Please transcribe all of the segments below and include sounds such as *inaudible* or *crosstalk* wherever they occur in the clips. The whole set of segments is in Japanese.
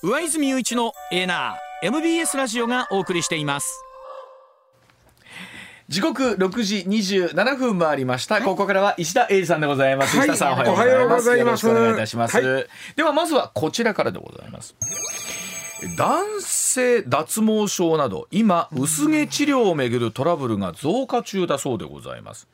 上泉雄一のエナー MBS ラジオがお送りしています。時刻六時二十七分回りました、ここからは石田英二さんでございます、はい。石田さんおはようございます。お願いいたします、はではまずはこちらからでございます。男性脱毛症など今薄毛治療をめぐるトラブルが増加中だそうでございます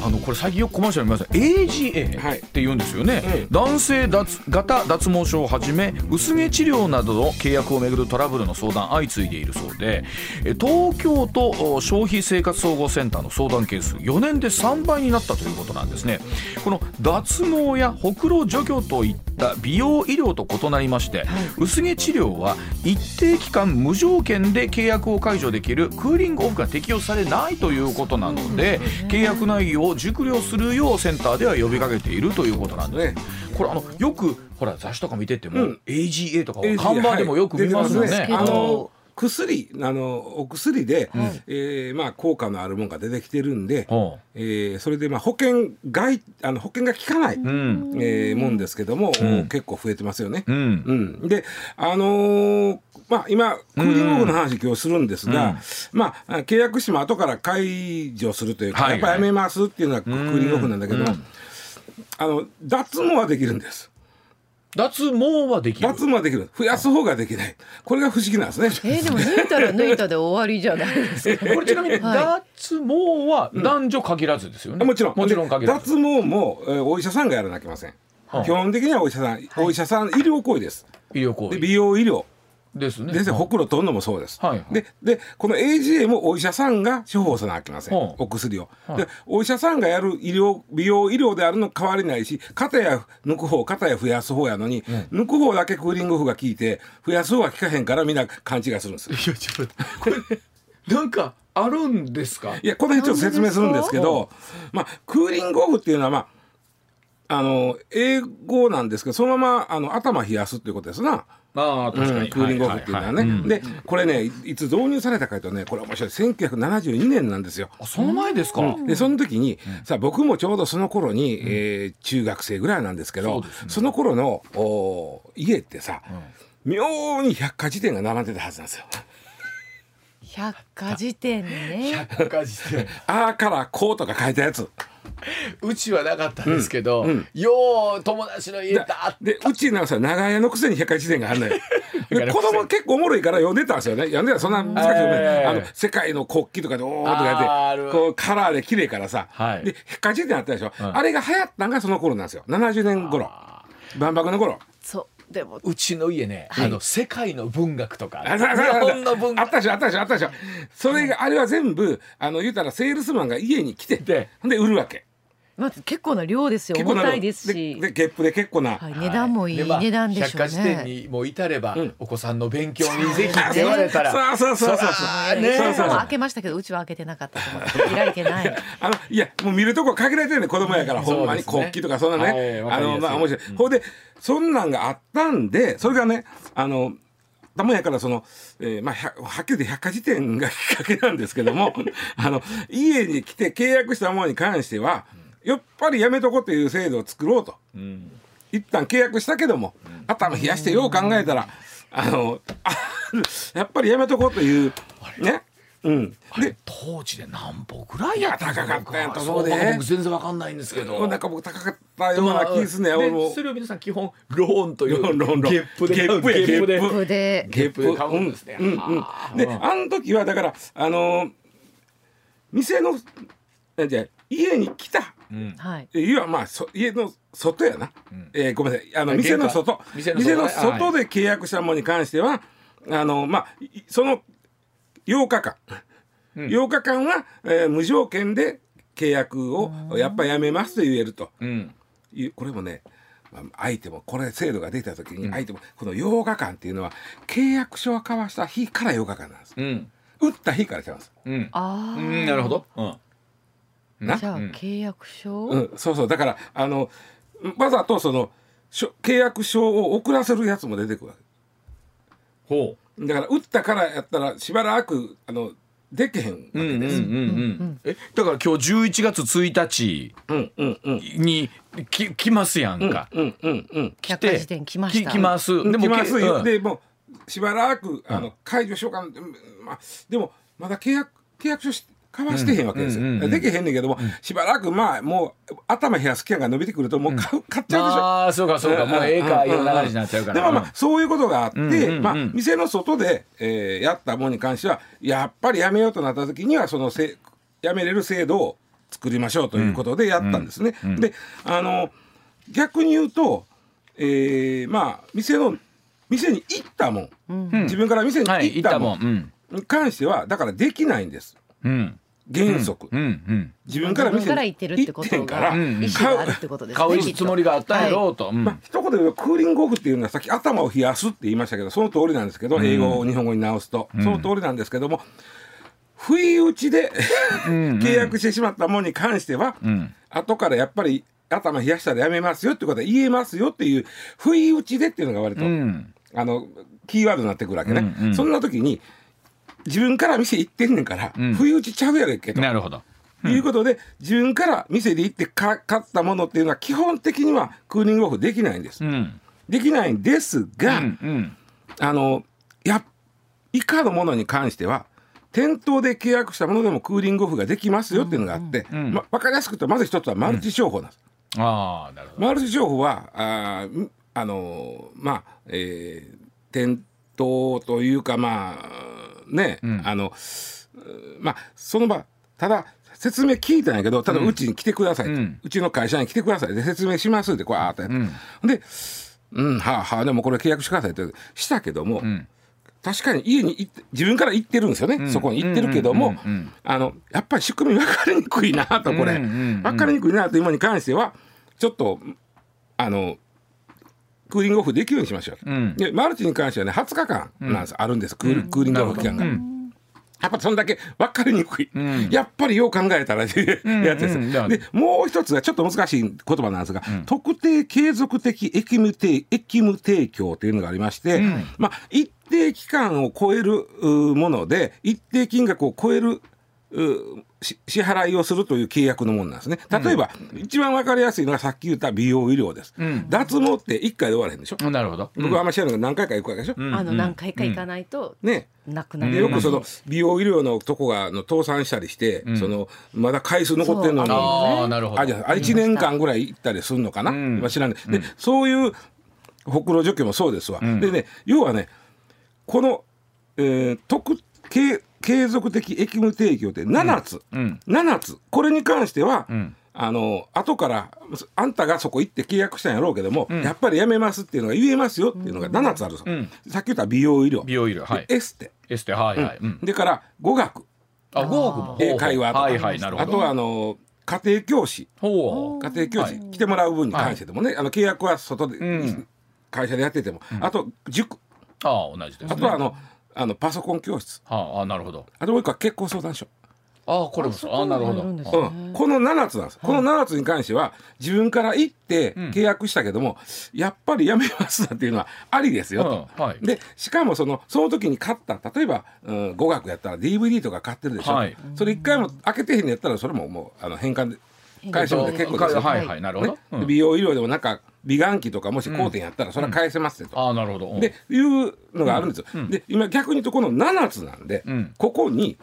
あのこれ最近よくコマーシャル見ます AGA はい。って言うんですよね、男性脱型脱毛症をはじめ薄毛治療などの契約をめぐるトラブルの相談相次いでいるそうでえ東京都お消費生活総合センターの相談件数4年で3倍になったということなんですね。この脱毛やほくろ除去といった美容医療と異なりまして、薄毛治療は一定期間無条件で契約を解除できるクーリングオフが適用されないということなので契約内容を熟慮するようセンターでは呼びかけているということなんです、ね。これあのよくほら雑誌とか見てても、うん。AGA とか看板でもよく見ますよね。はい。あの薬あのお薬で、えーまあ、効果のあるものが出てきてるんで、ほえーそれで、まあ、保険外あの保険が効かない、ううん。えーもんですけども、ん。結構増えてますよね。うん。うん、であのーまあ、今クーリングオフの話今日するんですが、まあ、契約しても後から解除するというか、はいやっぱりやめますっていうのはクーリングオフなんだけど、うん。あの脱毛はできるんです。脱毛はできる？脱毛はできる増やす方ができないこれが不思議なんですね。えー、でも抜いたら抜いたで終わりじゃないですか。*laughs* これちなみには脱毛は男女限らずですよね。もちろんもちろん限らず。で脱毛も、えーお医者さんがやらなきゃいけません、はい基本的にはお医者さん、お医者さん医療行為です医療行為で美容医療ですね。先生ほくろ取るのもそうです、はいはい。ででこの AGA もお医者さんが処方さなきゃいけません、はいお薬を、はい。でお医者さんがやる医療美容医療であるの変わりないし肩や抜く方肩や増やす方やのに、抜く方だけクーリングオフが効いて増やす方は効かへんからみんな勘違いするんです。よいやちょっとこれなんかあるんですか？いやこの辺ちょっと説明するんですけどまあクーリングオフっていうのはまああの英語なんですけどそのままあの頭冷やすっていうことですな。ああ確かに、うんクーリングオフっていうのはね、いいい。でこれねいいつ導入されたかというとねこれ面白い。1972年なんですよ。あその前ですか。でその時に、さあ僕もちょうどその頃に、えー中学生ぐらいなんですけどそね。その頃のお家ってさ、妙に百科事典が並んでたはずなんですよ。百科事典にね。百科事典。あーからこうとか書いたやつ。うちはなかったんですけど、うんうんよう友達の家だってでうちなんかさ長屋のくせに百科事典があるのよ。*laughs* 子供結構おもろいから読んでたんですよね。読んでたらそんな難しいよね。えーあの世界の国旗とかでおーとかあーある言ってこうカラーで綺麗からさ。はいで百科事典あったでしょ、んあれが流行ったんがその頃なんですよ。70年頃万博の頃。でもうちの家ね、あの世界の文学とか。日本の文学。あったでしょあったでしょあったでしょ。それがあれは全部あの言うたらセールスマンが家に来てでほんで売るわけまず結構な量ですよ。重たいですし。ででゲップで結構な、はい、値段もいい値段でしょう百科事典ね。にもう至れば、ん。お子さんの勉強にぜひって言われたら。そうそうそう。そうそう開けましたけどうちは開けてなかったと思って。開いてない。*laughs* あのいやもう見るとこ限られてるね子供やから、うん。ほんまに国旗とかそんなね、はいあのまあ面白い、うん。ほんでそんなんがあったんでそれがねあのたもんやからその、えーまあ、ひゃはっきり言って百科事典がきっかけなんですけども *laughs* あの家に来て契約したものに関してはやっぱりやめとこうという制度を作ろうと。うん。一旦契約したけども頭冷やしてよう考えたらあのあ *laughs* やっぱりやめとこうというね？うん。あれで当時で何歩ぐらいや高かったんやと思うで。僕全然わかんないんですけど。なんか僕高かったような気すんねで俺も。それを皆さん基本ローンというローンローンローン。ゲップでゲップやゲップで。ゲッここでゲップで買うんですね。であの時はだからあのー店のえじゃあ家に来たうんはい。いわまあそ家の外やな、ん。えーごめんなさい。あのあ店の外。店の外で契約したものに関しては、あのまあいその8日間、うん。8日間は、えー無条件で契約をやっぱやめますと言えると。うん。いうこれもねまあ相手もこれ制度ができた時に相手もこの8日間っていうのは契約書を交わした日から8日間なんです。うん。打った日からちゃいます。うん。ああ。うんなるほど。うんな？じゃあうん。契約書？うん、そうそう。だからあのわざとそのしょ契約書を送らせるやつも出てくるわほけだから打ったからやったらしばらくあのできへんわうんうんうんうけです。んえだから今日11月1日うんうんうん。にき来ますやんか、うんうんうん。来百科事典来ました。き来ます。でもますよ、うん。でもうしばらくあの解除しようかな、うんまあ、でもまだ契約契約書し交わしてへんわけですよ、うんうんうんできへんねんけども、しばらくまあもう頭冷やす期間が伸びてくるともう買う買っちゃうでしょ。ああそうかそうか。もうええかいう流れになっちゃうから。でもまあそういうことがあって、うんうんうんまあ、店の外で、えーやったものに関してはやっぱりやめようとなった時にはそのせやめれる制度を作りましょうということでやったんですね。であの逆に言うと、えーまあ店の店に行ったもん、自分から店にはい行ったもん。に関してはだからできないんです。うん原則、うんうん自分から自分から店に行ってるってことが意思があるってことですね買うつもりがあったんやろうと、うん。まあ、一言で言うとクーリングオフっていうのはさっき頭を冷やすって言いましたけどその通りなんですけど、英語を日本語に直すと、その通りなんですけども不意打ちで契約してしまったものに関しては、ん。後からやっぱり頭冷やしたらやめますよってことは言えますよっていう不意打ちでっていうのが割と、うん。あのキーワードになってくるわけね、うんうん。そんな時に自分から店行ってんねんから、ん。不意打ちちゃうやろけと。なるほど。いうことで自分から店で行ってか買ったものっていうのは基本的にはクーリングオフできないんです。うん。できないんですが、うんうん。あのや以下のものに関しては店頭で契約したものでもクーリングオフができますよっていうのがあって、んま、分かりやすく言うとまず一つはマルチ商法なんです。ああなるほど。マルチ商法はああのまあ、えー店頭というかまあね、あのうまあその場ただ説明聞いたんやけどただうちに来てくださいと、ううんちの会社に来てくださいで説明しますってこうあーっとやって、でうんはあはあでもこれ契約してくださいって。したけども、ん。確かに家に自分から行ってるんですよね、そこに行ってるけども、やっぱり仕組み分かりにくいなとこれ、うんうんうん分かりにくいなというものに関してはちょっとあのクーリングオフできるようにしましょう、ん。でマルチに関してはね20日間なんです、あるんです。クールクーリングオフ期間が。やっぱそんだけ分かりにくい、やっぱりよう考えたらやつです、うんうん。でもう一つがちょっと難しい言葉なんですが、特定継続的役務提役務提供というのがありまして、まあ、一定期間を超えるうもので一定金額を超える支払いをするという契約のものなんですね。例えば、一番分かりやすいのがさっき言った美容医療です、脱毛って1回で終わらへんでしょ、なるほど。僕はあんまり知らないけど何回か行くわけでしょ、あの何回か行かないとね。なくなる。でよくその美容医療のとこがあの倒産したりして、そのまだ回数残ってるのに。ああなるほど。あじゃあ1年間ぐらい行ったりするのかな、ん。今知らないで、そういうほくろ除去もそうですわ、でね要はねこの、えー特継継続的役務提供って7つ、うん。7つ。これに関しては、ん。あの後からあんたがそこ行って契約したんやろうけども、やっぱりやめますっていうのが言えますよっていうのが7つあるんですよさっき言った美容医療。美容医療。はい。でエステ。エステ。はいはい、うん。でから語学。あ語学も。英会話とか、はいはい。なるほど。あとはあの家庭教師。ほう。家庭教師、来てもらう分に関してでもね、あの契約は外で、ん。会社でやってても、あと塾。ああ同じですね。あとはあのあのパソコン教室。はああなるほど。あともう一個は結婚相談所、ああこれもそう。ああなるほど。うね。ん、この7つなんです、この7つに関しては自分から行って契約したけども、やっぱりやめますっていうのはありですよと。うんはい。でしかもそのその時に買った例えば、うん、語学やったら DVD とか買ってるでしょ、はい。それ一回も開けてへんのやったらそれももうあの返還で返してもらって結構ですよ、はいはいなるほど、ね。うん美容医療でもなんか美顔器とかもし工店やったらそれは返せますってと、ああなるほど。うん。でいうのがあるんですよ、で今逆に言うとこの7つなんで、ん。ここに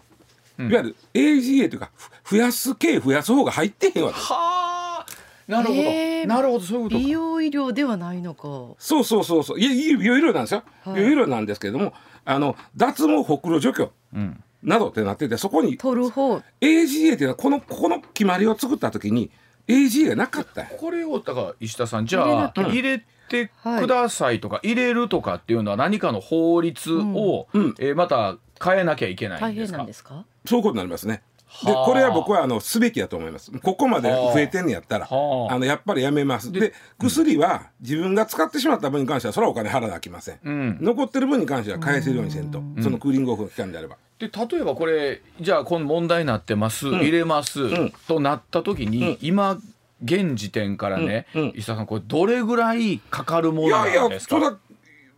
いわゆる AGA というかふ増やす系増やす方が入ってへんわけです。はあなるほど、へー。なるほどそういうことか。美容医療ではないのか。そうそうそうそう。いや美容医療なんですよ、はい。美容医療なんですけれどもあの脱毛ほくろ除去うん。などってなっててそこに取る方。AGA っていうのはこのここの決まりを作った時に AGA がなかった。これをだから石田さんじゃあ入れてくださいとか、入れるとかっていうのは何かの法律を、うん。えーまた変えなきゃいけない大変んですか？なんですか？そういうことになりますね。ではあ。これは僕はあのすべきだと思います。ここまで増えてんのやったら、はあ。あのやっぱりやめます。で薬は自分が使ってしまった分に関してはそれはお金払わなきません。うん。残ってる分に関しては返せるようにせんと、そのクーリングオフの期間であれば。で例えばこれじゃあこの問題になってます、入れます、ん。となった時に、今現時点からね、うん。うん。石田さんこれどれぐらいかかるものいやいやなんですか？それは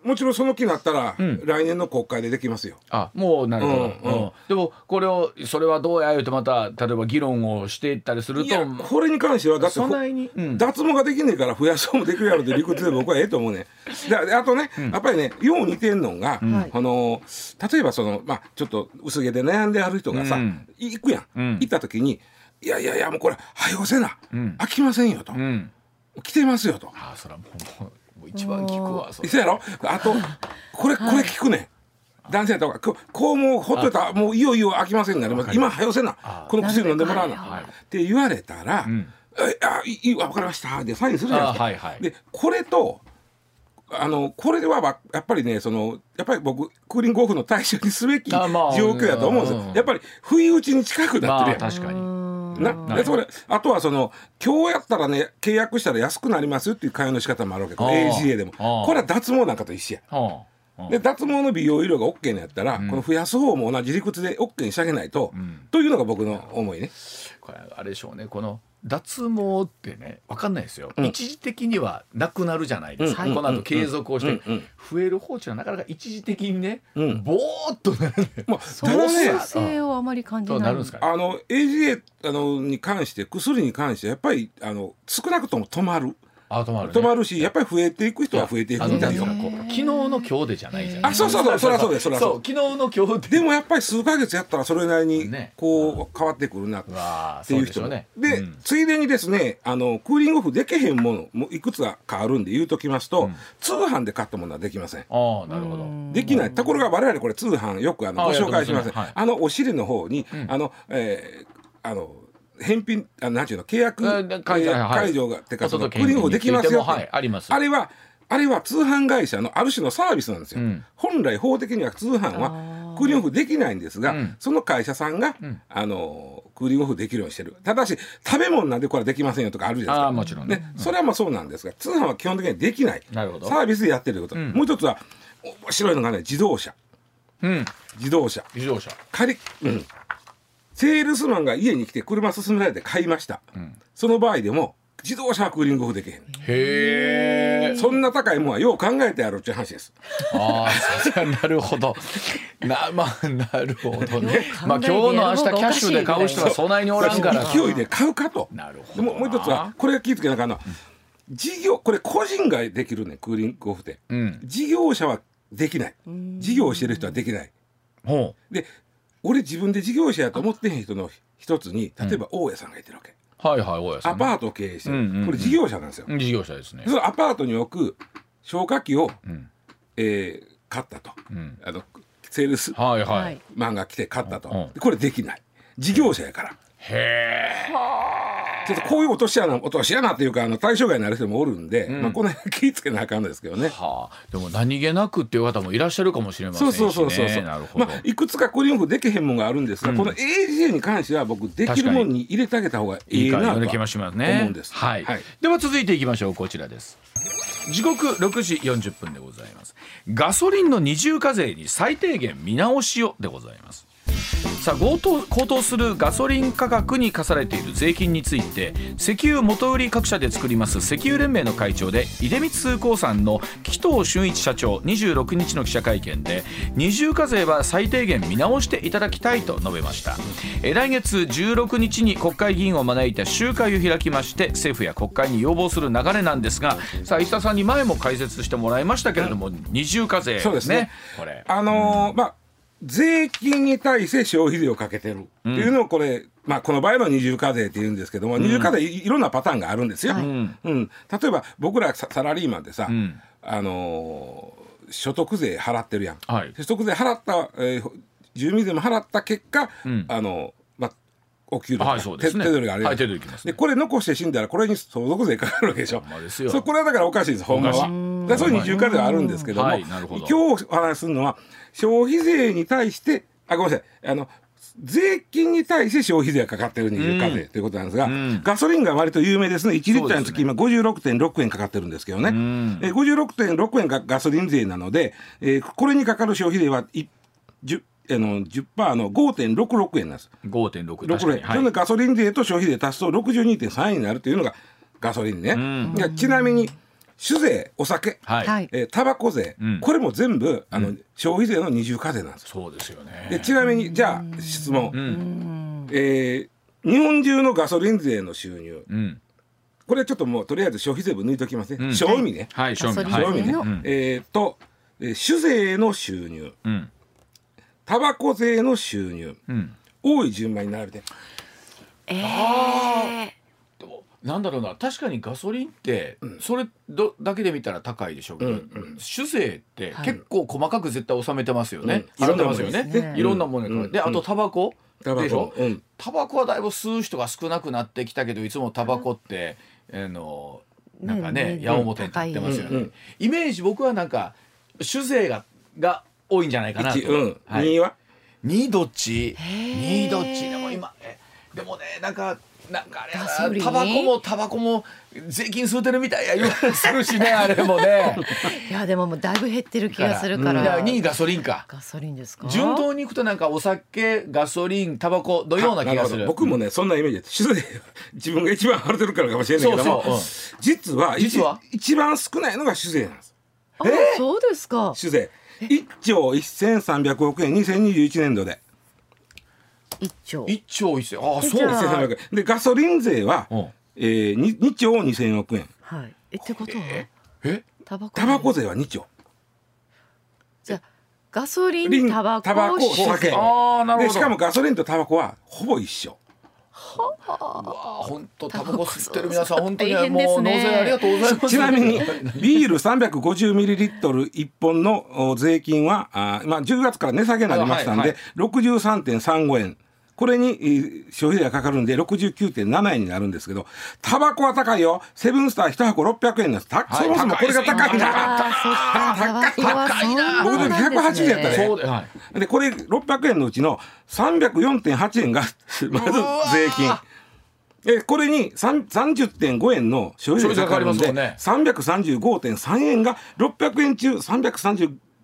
もちろんその気になったら、来年の国会でできますよ。あもうなるほど、うんうん。うん。でもこれをそれはどうや言うてまた例えば議論をしていったりすると。いやこれに関してはだって脱毛ができねえから増やそうもできるやろって理屈で僕はええと思うね *laughs* でであとね、やっぱりねよう似てんのが、はい。あの例えばそのまあちょっと薄毛で悩んである人がさ、うん。行くやん、うん。行った時に「いやいやいやもうこれはよせな、ん。飽きませんよ」と、うん。来てますよ」と。あそれはもう一番聞くわそれ。そうやろ？あとこれこれ聞くねん。男性とかここうもうほっといたらもういよいよ飽きませんになります。今はよせなこの薬飲んでもらうな。って言われたらん「えあいいわかりました」でサインするじゃないですか。あはいはい。でこれとあのこれではばやっぱりねそのやっぱり僕クーリングオフの対象にすべき状あまあ況だと思うんですうん。よ。やっぱり不意打ちに近くなまってるやん。あ確かになでそれあとはその今日やったらね契約したら安くなりますよっていう会話の仕方もあるわけ。これあー AGA でも。これは脱毛なんかと一緒や。で脱毛の美容医療が OK のやったら、この増やす方も同じ理屈で OK にしてあげないと、というのが僕の思いね。これあれでしょうね。この脱毛ってね分かんないですよ、一時的にはなくなるじゃないですか、うんこの後継続をして、うんうん。増える放置はなかなか一時的にね、うん。ぼーっとなる。ねまあ、*laughs* そただね性をあまり感じない。となるんですかあの AGA あのに関して薬に関してやっぱりあの少なくとも止まるあ止まる、ね、止まるしや。っぱり増えていく人は増えていくあのみたいよ。なんていうかこう昨日の今日でじゃないじゃないあそうそうそうそりゃそう。ですそりゃそう昨日の今日で。でもやっぱり数ヶ月やったらそれなりにね。こう変わってくるなっていう人ね。で、うん。ついでにですねあのクーリングオフできへんものもいくつかあるんで言うときますと、通販で買ったものはできません。ああなるほど。できない。ところが我々これ通販よくあのあご紹介します。やってますね。はい。あのお尻の方に、あの、えーあの返品あなんていうの契約、ええー解除ーはい解除がてかそのクーリングオフできますよはいあります。あれはあれは通販会社のある種のサービスなんですよ、うん。本来法的には通販はクー。リングオフできないんですが、うん。その会社さんが、あのクーリングオフできるようにしてる。ただし食べ物なんでこれできませんよとかあるじゃないですか。ね。ね、それはまあそうなんですが通販は基本的にはできない。サービスでやってると。いうこと、ん。もう一つは面白いのがね自動車。うん。自動車。自動車。借り、うん、セールスマンが家に来て車勧められて買いました、その場合でも自動車はクーリングオフできへん。へえそんな高いもんはよう考えてやるっていう話です。ああなるほど。*laughs* なまあなるほどね。まあ今日の明日キャッシュで買う人はそんなにおらんから。勢いで買うかと。なるほでどももう一つはこれ気付けなあかんのは事業これ個人ができるねクーリングオフって、うん。事業者はできない。事業をしてる人はできない。ほで俺自分で事業者やと思ってへん人の一つに例えば大家さんがいてるわけ、うはいはい大家さんね。アパートを経営してる、うんうんうん。これ事業者なんですよ、事業者ですね。そのアパートに置く消火器を、ん。えー買ったと、ん。あのセールスはいははい。いマンが来て買ったと、うんでこれできない。事業者やから。へえちょっとこういう落とし穴落とし穴っていうかあの対象外になる人もおるんで、まあ、この辺気ぃつけなあかんのですけどね。はあ。でも何気なくっていう方もいらっしゃるかもしれませんしそうそうそうそうそう、ねなるほど。まあいくつかクリームできへんもんがあるんですが、この AGA に関しては僕できるもんに入れてあげた方がいいなと思うんです。はい、はい。では続いていきましょう。こちらです。時刻6時40分でございます。ガソリンの二重課税に最低限見直しをでございますさあ高騰するガソリン価格に課されている税金について石油元売り各社で作ります石油連盟の会長で出光通興産の紀藤俊一社長26日の記者会見で二重課税は最低限見直していただきたいと述べました。え来月16日に国会議員を招いた集会を開きまして政府や国会に要望する流れなんですがさあ石田さんに前も解説してもらいましたけれども、二重課税そうですね。これ。あのーまあ税金に対して消費税をかけてる。っていうのをこれ、まあ、この場合は二重課税って言うんですけども、二重課税いいろんなパターンがあるんですよ。うん。例えば僕らササラリーマンでさ、ん。あのー所得税払ってるやん。はい。所得税払った、えー住民税も払った結果、ん。あのまあお給料。はいそうですね。手手取りがあるやんはい手取りきますね。でこれ残して死んだらこれに相続税かかるわけでしょ。*laughs* まですよ。そうこれはだからおかしいですほんまは。だそういう二重課税はあるんですけども、はいなるほど。今日お話しするのは消費税に対してあごめんなさい。あの税金に対して消費税がかかってる二重課税ということなんですが、ガソリンが割と有名ですね。1リッターにつき今56.6円かかってるんですけどね、えー56.6円がガソリン税なので、えーこれにかかる消費税はい10あの10%の5.66円なんです。5.6 6確かに、円、それでガソリン税と消費税足すと62.3円になるというのがガソリンね。いやちなみに酒税お酒、はい、はい。えータバコ税、うん。これも全部あの、消費税の二重課税なんです。よ。そうですよね。でちなみにじゃあ質問、うん。えー日本中のガソリン税の収入。うん。これちょっともうとりあえず消費税分抜いときますね、うん。賞味ね、はい賞味賞味ね、えーと、えー酒税の収入。うんタバコ税の収入。うん。多い順番に並べて。ええでもなんだろうな。確かにガソリンってそれどだけで見たら高いでしょうけど、うん酒税ってはい。結構細かく絶対納めてますよね、うん。払ってますよね。いろんなものですね。いろんなものに加えてであとタバコ。タバでしょ？コ、うん、タバコはだいぶ吸う人が少なくなってきたけどいつもタバコって、あのなんかねね矢面に立ってますよね、うんうん。イメージ僕はなんか酒税がが多いんじゃないかなと、一うん、はい。2位は？2どっち？へー。2どっち？でも今えでもねなんかなんかあれタバコもタバコも税金吸うてるみたいや言われするしね *laughs* あれもね。いやでももうだいぶ減ってる気がするかいやら。2位ガソリンか。ガソリンですか？順当にいくとなんかお酒ガソリンタバコのような気がする。あなほど。僕もねそんなイメージ。で酒税自分が一番払ってるからかもしれないけども。そう。そううん。実は実は？一番少ないのが酒税なんです。あそうですか。酒税1兆1300億円2021年度で。一丁。1兆1000ああそうじゃあ。1300億円でガソリン税は、うん。えー、2, 2兆2000億円はい。えってことはえ？タバコ。タバコ税は2兆じゃあガソリリンンタバコタバコお酒。ああなるほど。でしかもガソリンとタバコはほぼ一緒本当タバコ吸ってる皆さん本当にもう納ね税ありがとうございます。ちなみにビール 350ml1 本のお税金はあー、まあ、10月から値下げになりましたんで、はいはい。63.35円これにえー消費税がかかるんで69.7円になるんですけどタバコは高いよ。セブンスター1箱600円なんです、たはいそもそもこれが高いんなもんな。んですね僕の時180やったでそうではい。でこれ600円のうちの304.8円が *laughs* まず税金。えこれに3 30.5円の消費税がかかるんで、消費税か335.3円が600円中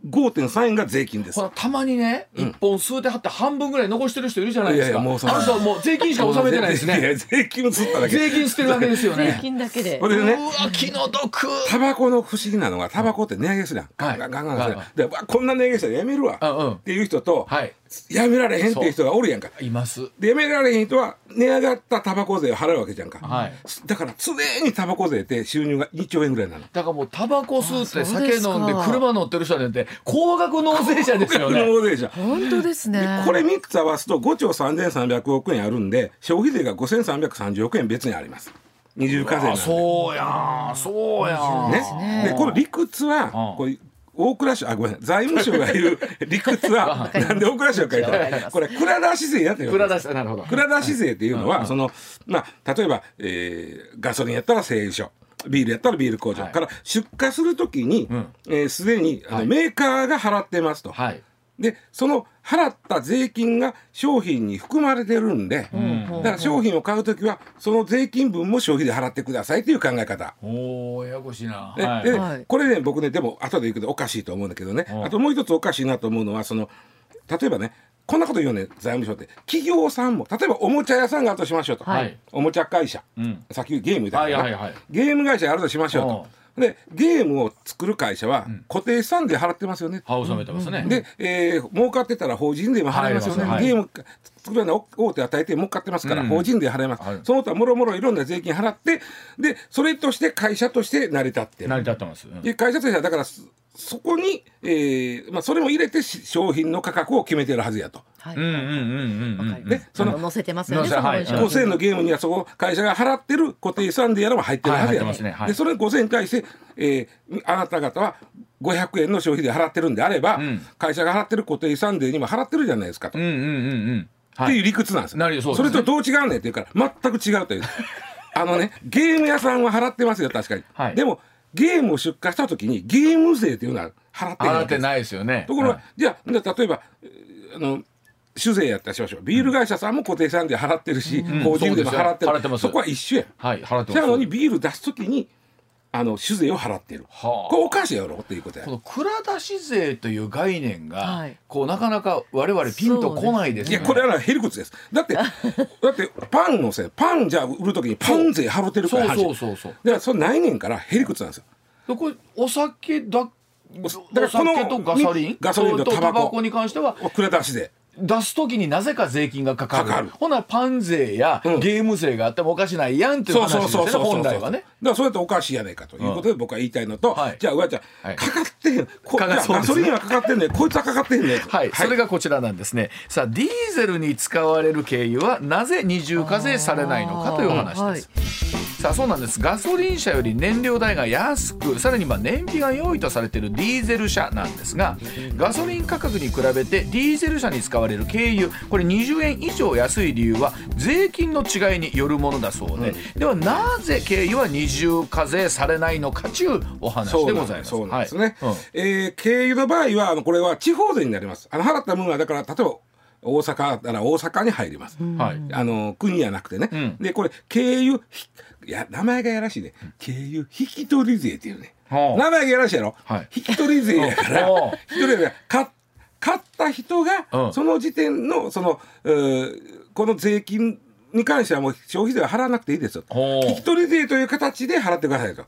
335.3円が税金です。たまにね一本吸うてはって半分ぐらい残してる人いるじゃないですか。あの人はもう税金しか納めてないです *laughs* いやね税金を吸っただけ。税金捨てるわけですよ税ね金だけで。うわ気の毒。タバコの不思議なのがタバコって値上げするやん、はい。ガンガンガンガンするやん。はいでわこんな値上げしたらやめるわ、っていう人と、はいやめられへんっていう人がおるやんか。います。でやめられへん人は値上がったタバコ税を払うわけじゃんか、はい。だから常にタバコ税って収入が2兆円ぐらいなの。だからもうタバコ吸って酒飲んで車乗ってる人なんて高額納税者ですよね。納税者。本当ですね。これ3つ合わすと5兆3300億円あるんで消費税が5330億円別にあります。二重課税そうやんそうやん。ね、でこの理屈はうん。これ大蔵省あごめん。財務省が言う *laughs* 理屈はなんで大蔵省か言うわかります。とこれ蔵出し税やってる蔵出しなるほど。蔵出し税っていうのは、そのまあ例えば、えーガソリンやったら製油所ビールやったらビール工場はいから出荷するときにん。すで、えー既にあの、はい。メーカーが払ってますと。はいでその払った税金が商品に含まれてるんで、ん。だから商品を買うときはその税金分も消費で払ってくださいという考え方。おおややこしいな。ではい。ではい。これね僕ねでも後で言うけどおかしいと思うんだけどね。うん。あともう一つおかしいなと思うのはその例えばねこんなこと言うね財務省って。企業さんも例えばおもちゃ屋さんがあるとしましょうと、はい。おもちゃ会社、うん。さっきゲームだから、はいはいはい。ゲーム会社があるとしましょうと。でゲームを作る会社は固定資産税払ってますよね。歯を収めてますね。で、えー儲かってたら法人税も払いますよね、はいゲーム作るような大手与えて儲かってますから、うん。法人税払います、はい。その他もろもろいろんな税金払ってでそれとして会社として成り立ってる。成り立ってます。うん。で会社としてはだからそそこに、えーまあ、それも入れてし商品の価格を決めてるはずやと。はい。うんうんうんうんうんでその載せてますよね。載せはいその文章5000円のゲームにはそこ会社が払ってる固定資産税やらも入ってるはずやと、はい入ってますねはいでそれ5000円に対して、えーあなた方は500円の消費税払ってるんであれば、ん会社が払ってる固定資産税にも払ってるじゃないですかと。うんうんうんうんはいっていう理屈なんですよ。なるほどそうですねれとどう違うねんって言うから全く違うという。あのねゲーム屋さんは払ってますよ確かに。はいでもゲームを出荷した時にゲーム税っていうのは払ってない払ってないですよね。ところが、はい。じゃあで例えばえーあの酒税やったらしましょう。ビール会社さんも固定資産税払ってるし、法人税も払ってる、そうそこは一緒や。はい払ってます。のにビール出す時にあの酒税を払ってる、はあ。これおかしいやろっていうことや。この蔵出し税という概念が、はい。こうなかなか我々ピンとこないですね。やこれはへりくつです。だって *laughs* だってパンのせいパンじゃあ売る時にパン税払ってるからそうそうそうそう。だからそれないねんからへりくつなんですよ。これお酒だだからおこの酒とガソリン？ガソリンとタバコ。に関しては蔵出しで出す時になぜか税金がかかる。かかる。ほなパン税やうん。ゲーム税があってもおかしないやんっていうそう話ですよねそうそうそう。本来はね。だからそれっておかしいやないかということで僕は言いたいのと、はい。じゃあ上ちゃん、はい。かかってへんこかかじゃあそうねガソリンはかかってんねんこいつはかかってんねんはい、それがこちらなんですね。さあディーゼルに使われる軽油はなぜ二重課税されないのかという話です、さあそうなんです。ガソリン車より燃料代が安くさらにまあ燃費が良いとされているディーゼル車なんですがガソリン価格に比べてディーゼル車に使われる軽油これ20円以上安い理由は税金の違いによるものだそうで、ではなぜ軽油は二重課税されないのかというお話でございます。そうなんですね、はい。うん。えー軽油の場合はあのこれは地方税になります。あの払った分はだから例えば大阪だったら大阪に入ります、はい。あの国じゃなくてね、ん。でこれ軽油や名前がやらしいね。軽油引き取り税っていうね。はあ。名前がやらしいやろ、はい。引き取り税やから *laughs* はあ引き取り税。買った人が、うん。その時点のそのこの税金に関してはもう消費税は払わなくていいですよ引き取り税という形で払ってくださいと。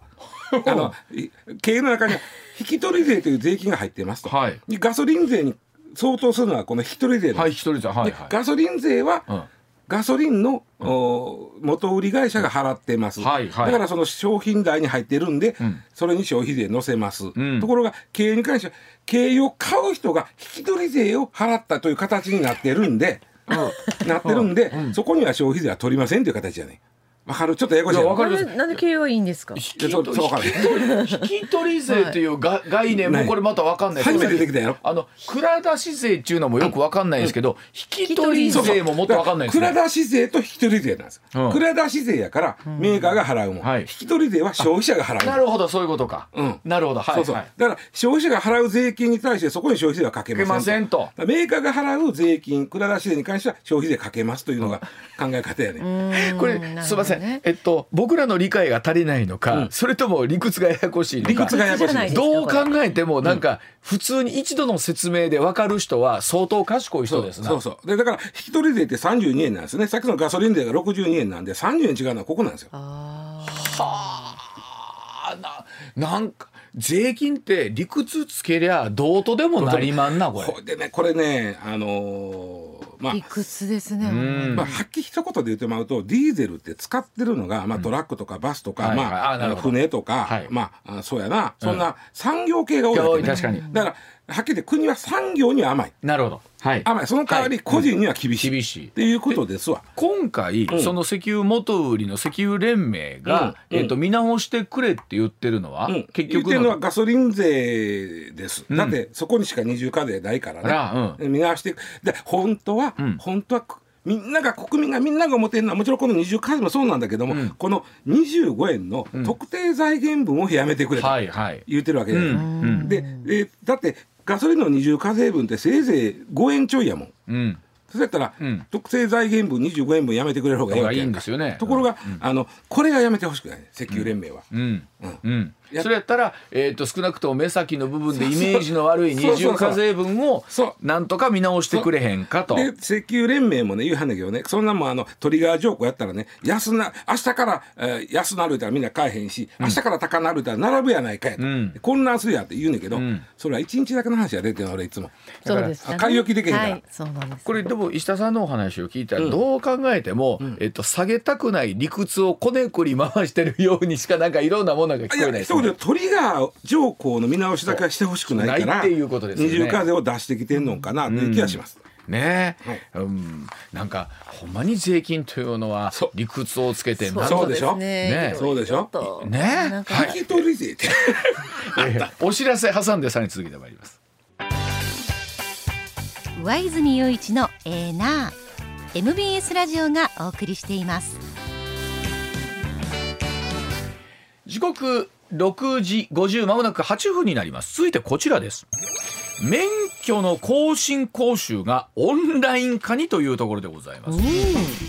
*laughs* あのい経営の中には引き取り税という税金が入っていますと、はい。でガソリン税に相当するのはこの引き取り税なんはい、です、一人で、はい、ではい。ガソリン税は、うんガソリンの、お元売り会社が払ってます、はいはい。だからその商品代に入ってるんで、ん。それに消費税乗せます、ん。ところが経営に関しては経営を買う人が引き取り税を払ったという形になってるんで、なってるんで、そこには消費税は取りませんという形じゃねわかる？ちょっとややこしいやろいやわかります。なんでなんで経営はいいんですか？いやそうそうわかる。引き取り税というが概念もこれまたわかんないです。初めて出てきたやろあの蔵出し税っていうのもよくわかんないですけど、引き取り税ももっとわかんないですね。蔵出し税と引き取り税なんです、うん。蔵出し税やからメーカーが払うもん、はい。引き取り税は消費者が払うもん。なるほどそういうことか。うん。なるほど。はいそうそう、はい。だから消費者が払う税金に対してそこに消費税はかけませんかけませんとメーカーが払う税金蔵出し税に関しては消費税かけますというのが考え方やね、これすみません、えっと僕らの理解が足りないのか、うん。それとも理屈がややこしいのか。理屈がややこしいどう考えてもなんか普通に一度の説明で分かる人は相当賢い人ですな。そうそう。でだから引き取り税って32円なんですね。さっきのガソリン税が62円なんで30円違うのはここなんですよ。ああ。ななんか税金って理屈つけりゃどうとでもなりまんなこれ。これでねこれねあのーまああ、理屈ですね。ん。まあ、はっきり一言で言ってもらうとディーゼルって使ってるのが、まあ、トラックとかバスとか、まあ船とか、はい。まああそうやな。そんな産業系が多いわけね、確かに。だからはっきり言って国は産業には甘い。なるほど。はい。甘いその代わり個人には厳しい、厳しい。っていうことですわ。今回、んその石油元売りの石油連盟が、うん。えっと見直してくれって言ってるのは、うん、結局言ってるのはのガソリン税です、ん。だってそこにしか二重課税ないからね。見直してで本当は、ん。本当はくみんなが国民がみんなが思ってるのはもちろんこの二重課税もそうなんだけども、うん。この25円の特定財源分をやめてくれとはいはい。言ってるわけです、うん。うん。ででだってガソリンの二重課税分ってせいぜい5円ちょいやもん。うん。そうやったら、うん。特定財源分25円分やめてくれる方がいいわんですよね。ところが、あのこれがやめてほしくない石油連盟は、うん。うん。うん。やそれやったら、えー、と少なくとも目先の部分でイメージの悪いそう二重課税分をそう。なんとか見直してくれへんかと。で石油連盟もね言うはんだけどね。そんなもんあのトリガー条項やったらね安な明日から、えー安なるたらみんな買えへんし明日から高なるたら並ぶやないかやと、ん。混乱するやって言うねんけど、ん。それは一日だけの話やでって俺いつも。そうです、ね。買い置きできへんからはい、そうなんです。これでも石田さんのお話を聞いたらどう考えても、えっと、下げたくない理屈をこねくり回してるようにしかなんかいろんなものが聞こえないですね一言でトリガー条項の見直しだけはしてほしくないからないっていうことですよね。二重課税を出してきてんのかなっていう気がします、ねはい。え、うん、なんかほんまに税金というのはそう。理屈をつけてなんそう。でしょ？ね。ねそうでしょ？とねなんかはい。引き取り税って。*laughs* えーお知らせ挟んでさらに続けてまいります。上泉雄一のエーナー。MBS ラジオがお送りしています。時刻6時50まもなく8分になります。続いてこちらです。免許の更新講習がオンライン化にというところでございます。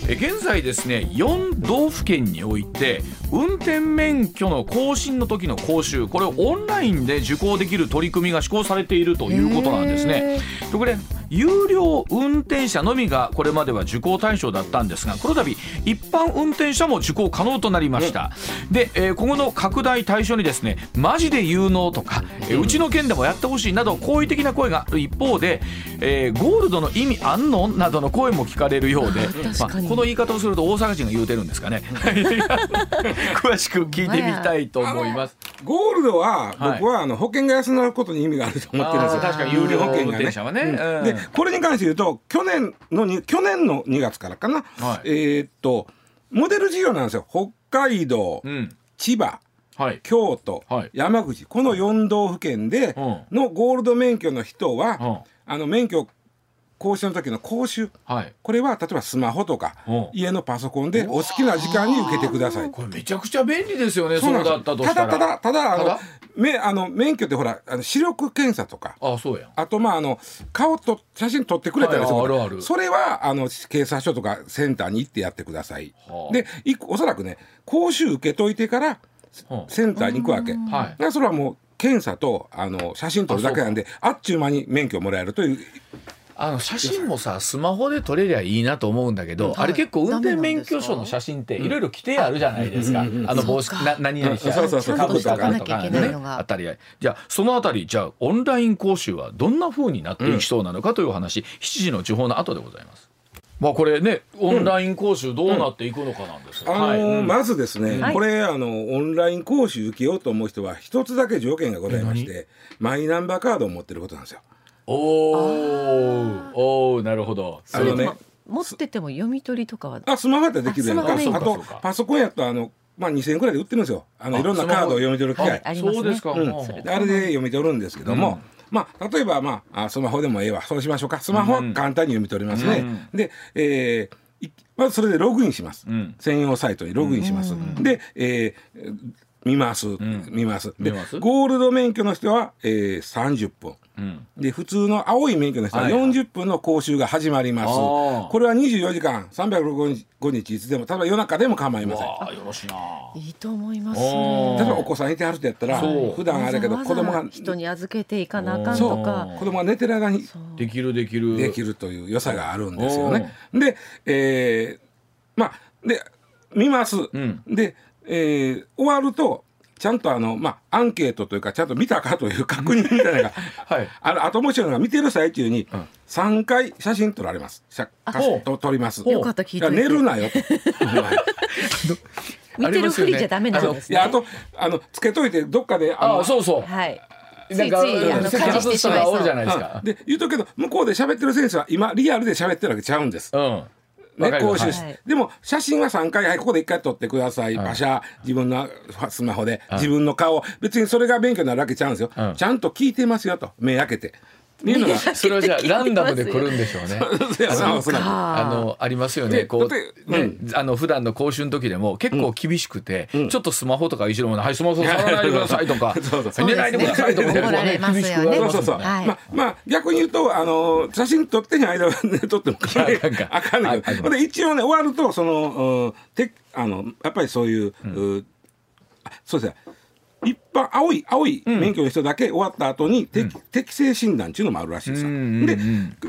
え現在ですね4道府県において運転免許の更新の時の講習これをオンラインで受講できる取り組みが施行されているということなんですね。とこれ有料運転者のみがこれまでは受講対象だったんですがこの度一般運転者も受講可能となりました、で、えー今後の拡大対象にですねマジで有能とか、えーうちの県でもやってほしいなど好意的な声がある一方で、えーゴールドの意味あんのなどの声も聞かれるようで、まあ、この言い方をすると大阪人が言うてるんですかね。*laughs* 詳しく聞いてみたいと思います。ゴールドははい。僕はあの保険が安くなることに意味があると思ってるんですよ。確かに有料保険が運転者はね。うん。うん。でこれに関して言うと去年のに去年の2月からかな、はい。えーっとモデル事業なんですよ。北海道、うん。千葉、はい。京都、はい。山口。この4道府県でうのゴールド免許の人は、うん。あの免許更新の時の講習。はい。これは例えばスマホとかう。ん家のパソコンでお好きな時間に受けてください。これめちゃくちゃ便利ですよね。そうだったとしたら。ただただただあのめあの免許ってほらあの視力検査とか。あ、そうやん。あとまああの顔と写真撮ってくれたりするはいあるある。それはあの警察署とかセンターに行ってやってください。はあ。でいおそらくね講習受けといてからはあ。センターに行くわけ。はそれはもう検査とあの写真撮るだけなんであっちゅう間に免許もらえるというあの写真もさスマホで撮れりゃいいなと思うんだけど、あれ結構運転免許証の写真っていろいろ規定あるじゃないですか、あの帽子な何々してそうそうそう。かぶったかとかなきゃいけないのがあったりじゃあそのあたりじゃあオンライン講習はどんな風になっていきそうなのかというお話、7時の地方の後でございます。まあこれねオンライン講習どうなっていくのかなんですよ。あのまずですね、はいこれあのオンライン講習受けようと思う人は一つだけ条件がございましてマイナンバーカードを持ってることなんですよ。おー。おーなるほど。あのね持ってても読み取りとかは。あスマホやったらできるやんか。あとパソコンやったらあの、まあ、2,000円くらいで売ってるんですよ。あのあいろんなカードを読み取る機械ありますね。そうですか。うん。はあれで読み取るんですけども、まあ、例えば、まあ、あスマホでもええわ。そうしましょうか。スマホは簡単に読み取れますね、で、えーいまずそれでログインします、ん。専用サイトにログインします、で、えー見ます、見ます。で見ます？ゴールド免許の人は、えー、30分。うん。で普通の青い免許の人ははいはい。40分の講習が始まります、あー。これは24時間365日いつでも例えば夜中でも構いません。よろしいな。いいと思います。おー。例えねばお子さんいてはる人やったら普段あれだけど子供が人に預けていかなあかんとか。子供が寝てる間にできるできる。できるという良さがあるんですよね。で、えーまあで見ます。ん。で、えー終わるとちゃんとあのまあアンケートというかちゃんと見たかという確認みたいなのが *laughs* はい。あの後もちろんが見てる最中に3回写真撮られます。写と撮ります。よかった聞いてや寝るなよと。*laughs* 見てるふりじゃダメなんですねいやあとあのつけといてどっかであのあそうそう。はいなんかいあの席感じしてしまいそう外す人がおるじゃないですか。で言うとくけど向こうで喋ってる選手は今リアルで喋ってるわけちゃうんです。うん。わね、講習し、はい。でも写真は3回、はい、ここで1回撮ってください、パシャ自分のスマホで、自分の顔。別にそれが勉強になるわけちゃうんですよ、うん。ちゃんと聞いてますよと。目開けてっていうのが *laughs* それはじゃあランダムで来るんでしょうね。あのありますよね。でこうね、あの普段の講習の時でも結構厳しくて、ちょっとスマホとか後ろもはいスマホ触らないでくださいとか、*laughs* 寝ないでくださいとか。厳しくますもんね。はい。まあまあ逆に言うとあの写真撮ってへん間は、ね、撮ってもあかんあかんかあかんねんけどで一応ね終わるとその、うん、てあのやっぱりそういう、そうですね一般青い青い免許の人だけ終わった後に、適適正診断っていうのもあるらしいですよ。うんうんで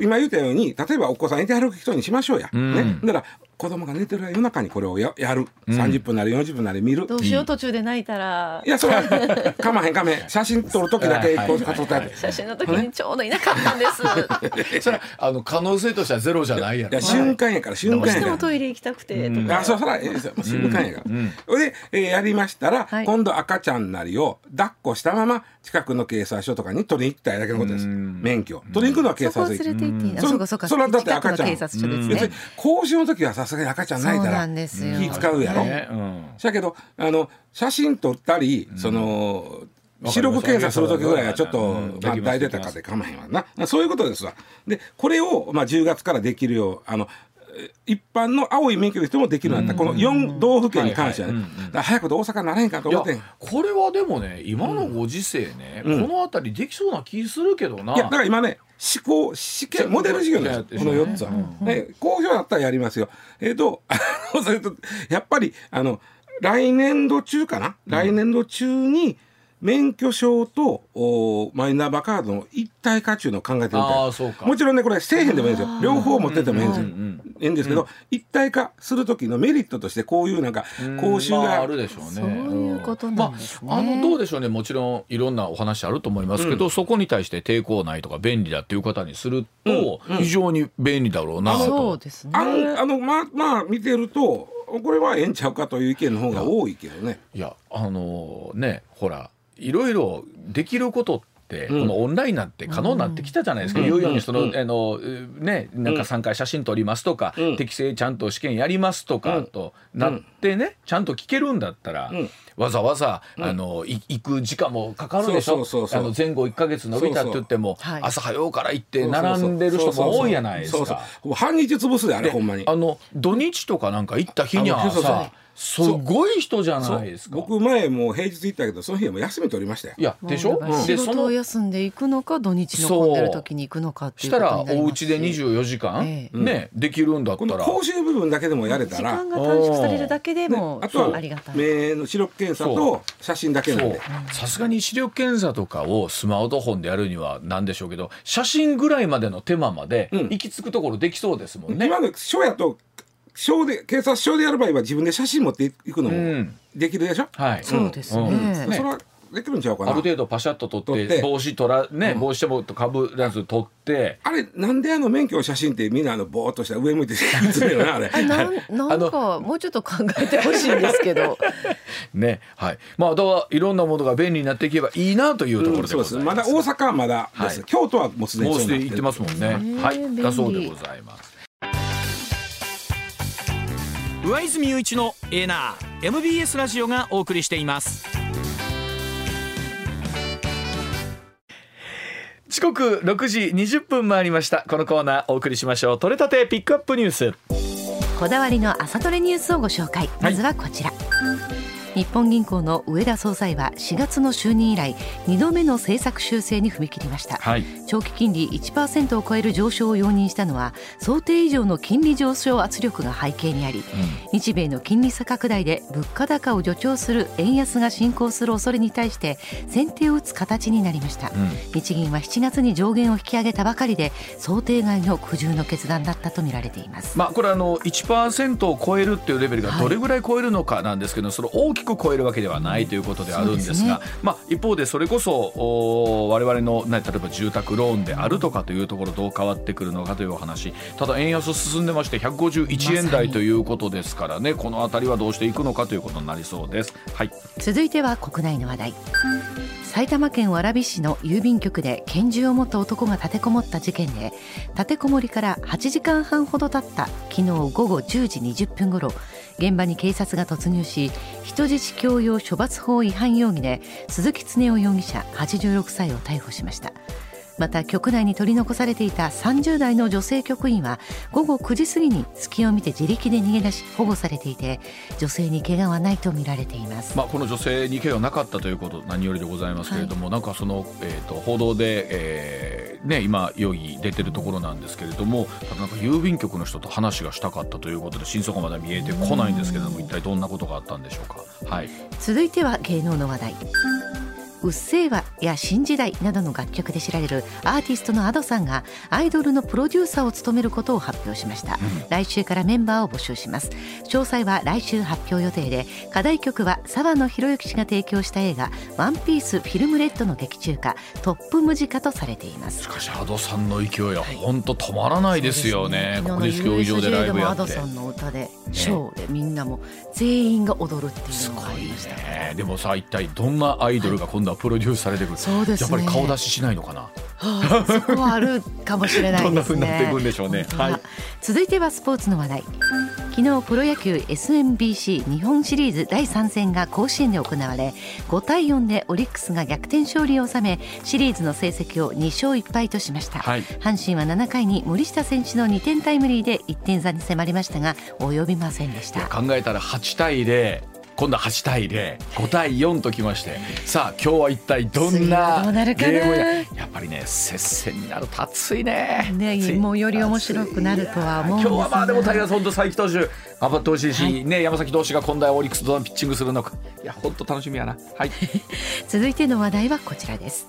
今言ったように例えばお子さんいてはる人にしましょうや。ね、だから子供が寝てる夜中にこれをややる、30分なり40分なり見る。どうしよう途中で泣いたら。いやそれはかまへんかまへん。写真撮る時だけこう。写真の時にちょうどいなかったんです。*laughs* それはあの可能性としてはゼロじゃないやろ。いや。瞬間やから瞬どうして間やから。もトイレ行きたくてとか。あそうそらええですよもう瞬間やから。それで、えーやりましたら、はい。今度赤ちゃんなりを抱っこしたまま近くの警察署とかに取りに行きたいだけのことです。免許。取りに行くのは警そこを察署連れて行っていいな。そそうかそうか。それはだって赤ちゃん。警察署です別にね講習の時はさすがに赤ちゃん泣いたら。そうなんですよ。気使うやろ。ね。うん。だけどあの写真撮ったり、その視力検査する時ぐらいはちょっと、うん。まあ、できます大出たかでかまへんわな。そういうことですわ。でこれを、まあ、10月からできるようあのえ一般の青い免許の人もできるようになった、この4道府県に関してはね、はいはい。うんだから早くと大阪ならへんかと思ってん。いこれはでもね今のご時世ね、この辺りできそうな気するけどな。やだから今ね試行試験モデル事業なんですよ。この4つは、ね好評だったらやりますよ。えっ、と *laughs* あのそれとやっぱりあの来年度中かな、来年度中に免許証とおマイナンバーカードの一体化っていうのを考えてるみたい。ああそうか。もちろんねこれせえへんでもいいんですよ。両方持っててもいいんですよ、うんうんいいん。ですけど、一体化する時のメリットとしてこういうなんか講習まあ、があるでしょうね。そういうことなんですね。まあ、あのどうでしょうね。もちろんいろんなお話あると思いますけど、そこに対して抵抗ないとか便利だっていう方にすると、非常に便利だろうなと。そうですね。あのあのまあまあ見てるとこれはええんちゃうかという意見の方が多いけどね。いやあのねほらいろいろできることって、うん。このオンラインになって可能になってきたじゃないですか、うん。言うようにその、うん。あのねなんか3回写真撮りますとか、うん。適正ちゃんと試験やりますとかうん。となってね、ちゃんと聞けるんだったら、うん。わざわざ、あのい行く時間もかかるでしょ？あの前後1か月伸びたって言っても朝早うから行って並んでる人も多いじゃないですか。半日潰すであれでほんまに。あの土日とかなんか行った日にはさすごい人じゃないですか。僕前もう平日行ったけどその日はもう休み取りましたよ。いやでしょ、もうだから仕事でそのを休んでいくのか土日の混んでる時に行くのかっていうしたらことになりますお家で24時間、ええ。ねできるんだったら。講習部分だけでもやれた時ら間が短縮されるだけでもあとはありがたい。目の視力検査と写真だけなんで。さすがに視力検査とかをスマートフォンでやるにはなんでしょうけど写真ぐらいまでの手間までうん。行き着くところできそうですもんね。今のと署で警察署でやる場合は自分で写真持っていくのうもんできるでしょ？はい、そうですね。うんそれはできるんちゃうかな。ある程度パシャッと撮って撮って帽子取らね、帽子もかぶらず撮ってあれなんであの免許の写真ってみんなあのぼーっとした上向いて写るよなあれ。あなんなんかもうちょっと考えてほしいんですけど。*laughs* ねはいまあだからいろんなものが便利になっていけばいいなというところでそうですございます。まだ大阪はまだです、はい京都はもうすでにもうそうなってるすでに行ってますもんね。ねはい便利だそうでございます。上泉雄一のエナー MBS ラジオがお送りしています。時刻6時20分回りました。このコーナーお送りしましょう。取れたてピックアップニュース。こだわりの朝トレニュースをご紹介。まずはこちら、日本銀行の上田総裁は4月の就任以来2度目の政策修正に踏み切りました、はい。長期金利1%を超える上昇を容認したのは想定以上の金利上昇圧力が背景にあり、日米の金利差拡大で物価高を助長する円安が進行する恐れに対して先手を打つ形になりました、日銀は7月に上限を引き上げたばかりで想定外の苦渋の決断だったとみられています。まあこれあの1%を超えるっていうレベルがどれぐらい超えるのかなんですけど、それを大きく超えるわけではないということであるんですがそうまあ一方でそれこそお我々の、ね、例えば住宅ローンであるとかというところどう変わってくるのかというお話。ただ円安進んでまして151円台ということですからねこの辺りはどうしていくのかということになりそうです。はい。続いては国内の話題。埼玉県蕨市の郵便局で拳銃を持った男が立てこもった事件で立てこもりから8時間半ほど経った昨日午後10時20分ごろ現場に警察が突入し人質強要処罰法違反容疑で鈴木恒夫容疑者86歳を逮捕しました。また局内に取り残されていた30代の女性局員は午後9時過ぎに隙を見て自力で逃げ出し保護されていて女性に怪我はないとみられています。まあ、この女性に怪我なかったということ何よりでございますけれども、なんかその、えー、と報道で、えーね、今容疑出てるところなんですけれどもなんか郵便局の人と話がしたかったということで真相がまだ見えてこないんですけれども一体どんなことがあったんでしょうか。はい。続いては芸能の話題うっせぇわや新時代などの楽曲で知られるアーティストの Ado さんがアイドルのプロデューサーを務めることを発表しました、来週からメンバーを募集します。詳細は来週発表予定で課題曲は沢野博之氏が提供した映画ワンピースフィルムレッドの劇中歌トップムジカとされています。しかし Ado さんの勢いは本当止まらないですよね。昨国日の立競技場でライブやって。さんの歌でショーでみんなも全員が踊るっていうのがありましたねでもさ一体どんなアイドルが今度はプロデュースされてくる、そうですね。やっぱり顔出ししないのかな。はあそこはあるかもしれないね。どんな風になっていくんでしょうね。本当だ。はい。続いてはスポーツの話題。昨日プロ野球 SMBC 日本シリーズ第3戦が甲子園で行われ5対4でオリックスが逆転勝利を収めシリーズの成績を2勝1敗としました、はい。阪神は7回に森下選手の2点タイムリーで1点差に迫りましたが及びませんでした。考えたら8対0今度は8対05対4ときまして。さあ今日は一体どんなどうなるかな。ゲームややっぱりね接戦になると熱いね。ねもうより面白くなるとは思う今日はまあでもタイガース本当佐伯投手頑張ってほしい。し、ね山崎投手が今度はオリックスとどんなピッチングするのか。いや本当楽しみやな。はい。*laughs* 続いての話題はこちらです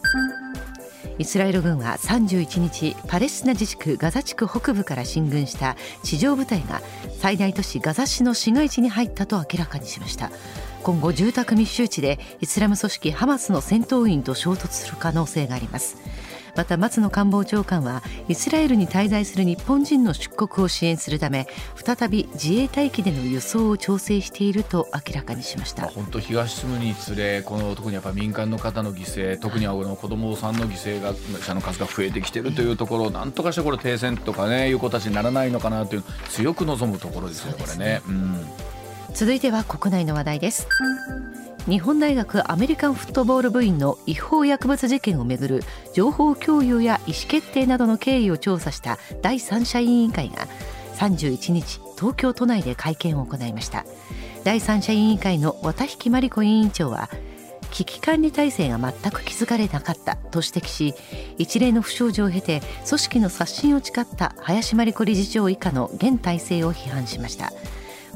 イスラエル軍は31日パレスチナ自治区ガザ地区北部から進軍した地上部隊が最大都市ガザ市の市街地に入ったと明らかにしました。今後住宅密集地でイスラム組織ハマスの戦闘員と衝突する可能性があります。また松野官房長官はイスラエルに滞在する日本人の出国を支援するため再び自衛隊機での輸送を調整していると明らかにしました。まあ本当東進むにつれこの特にやっぱ民間の方の犠牲特にはこの子供さんの犠牲が者の数が増えてきてるというところなんとかしてこれ停戦とかねいう子たちにならないのかなという強く望むところですよこれね。うん。続いては国内の話題です日本大学アメリカンフットボール部員の違法薬物事件をめぐる情報共有や意思決定などの経緯を調査した第三者委員会が31日東京都内で会見を行いました。第三者委員会の綿引真理子委員長は危機管理体制が全く築かれなかったと指摘し一連の不祥事を経て組織の刷新を誓った林真理子理事長以下の現体制を批判しました。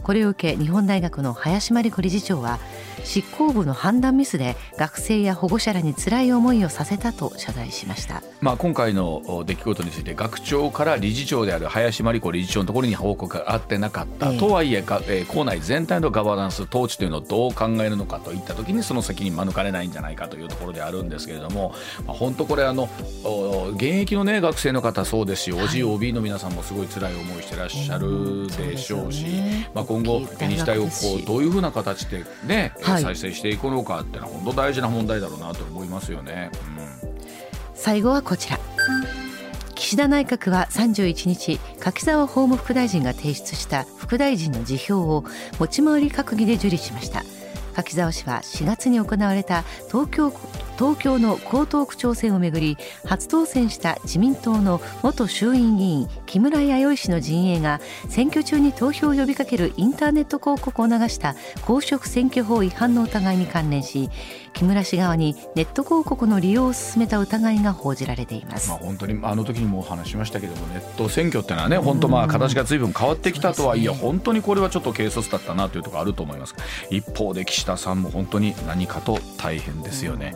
これを受け日本大学の林真理子理事長は執行部の判断ミスで学生や保護者らに辛い思いをさせたと謝罪しました。まあ、今回のお出来事について学長から理事長である林真理子理事長のところに報告があってなかった、ええ。とはいえか、えー校内全体のガバナンス統治というのをどう考えるのかといった時にその責任免れないんじゃないかというところであるんですけれども、まあ、本当これあのお現役の、ね、学生の方そうですし、おじ OB の皆さんもすごい辛い思いしてらっしゃるでしょうし、そうですよね。まあ、今後日大をこうどういうふうな形で、ねはい。再生していくのかってのは本当大事な問題だろうなと思いますよね。うん。最後はこちら。岸田内閣は31日柿沢法務副大臣が提出した副大臣の辞表を持ち回り閣議で受理しました。柿沢氏は4月に行われた東京東京の江東区長選をめぐり初当選した自民党の元衆院議員木村弥生氏の陣営が選挙中に投票を呼びかけるインターネット広告を流した公職選挙法違反の疑いに関連し木村氏側にネット広告の利用を進めた疑いが報じられています。まあ、本当にあの時にもお話ししましたけどもネット選挙っていうのはね本当まあ形が随分変わってきたとはいえ、ね。本当にこれはちょっと軽率だったなというところあると思います。一方で岸田さんも本当に何かと大変ですよね、